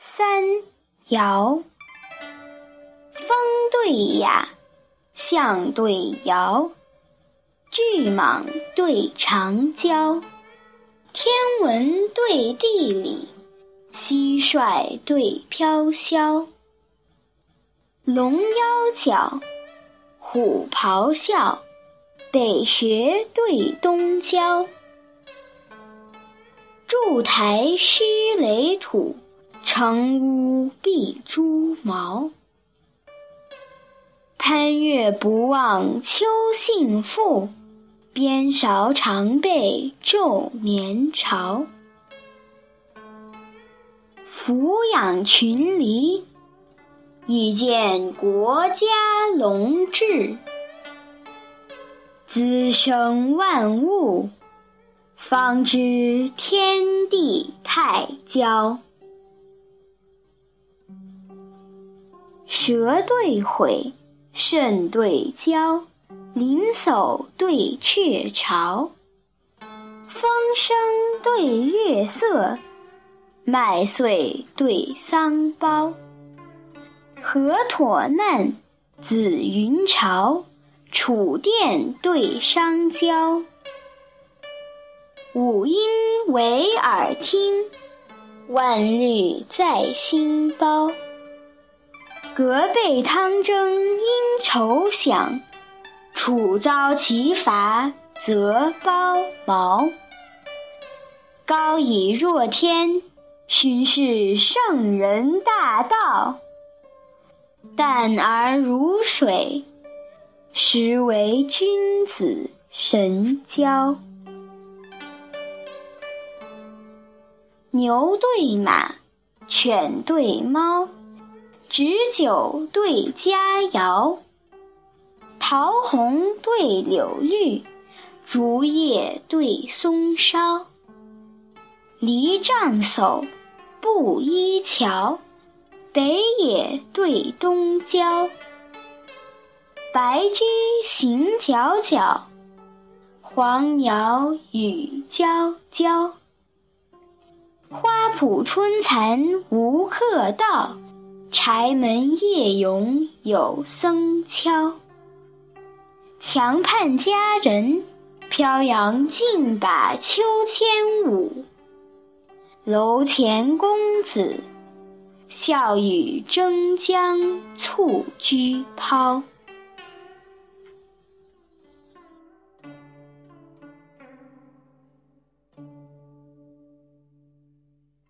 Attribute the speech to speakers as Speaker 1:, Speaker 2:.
Speaker 1: 三爻，风对雅，象对爻，巨蟒对长蛟，天文对地理，蟋蟀对飘萧，龙腰角，虎咆哮，北学对东郊，筑台须垒土。成屋必朱毛，攀月不忘秋信赋，边韶常备昼眠巢。俯仰群黎，以见国家隆治；滋生万物，方知天地太交。蛇对悔，肾对交，灵叟对雀巢，风声对月色，麦穗对桑苞，河妥难，紫云朝，楚甸对商郊，五音为耳听，万律在心包。隔辈汤蒸因愁响，楚遭其伐则包茅。高以若天，勋是圣人大道；淡而如水，实为君子神交。牛对马，犬对猫。执酒对佳肴，桃红对柳绿，竹叶对松梢。篱杖叟布衣桥，北野对东郊。白驹行皎皎，黄鸟语啾啾。花圃春蚕无客到。柴门夜咏有僧敲，墙畔佳人飘扬尽把秋千舞，楼前公子笑语争将蹴鞠抛。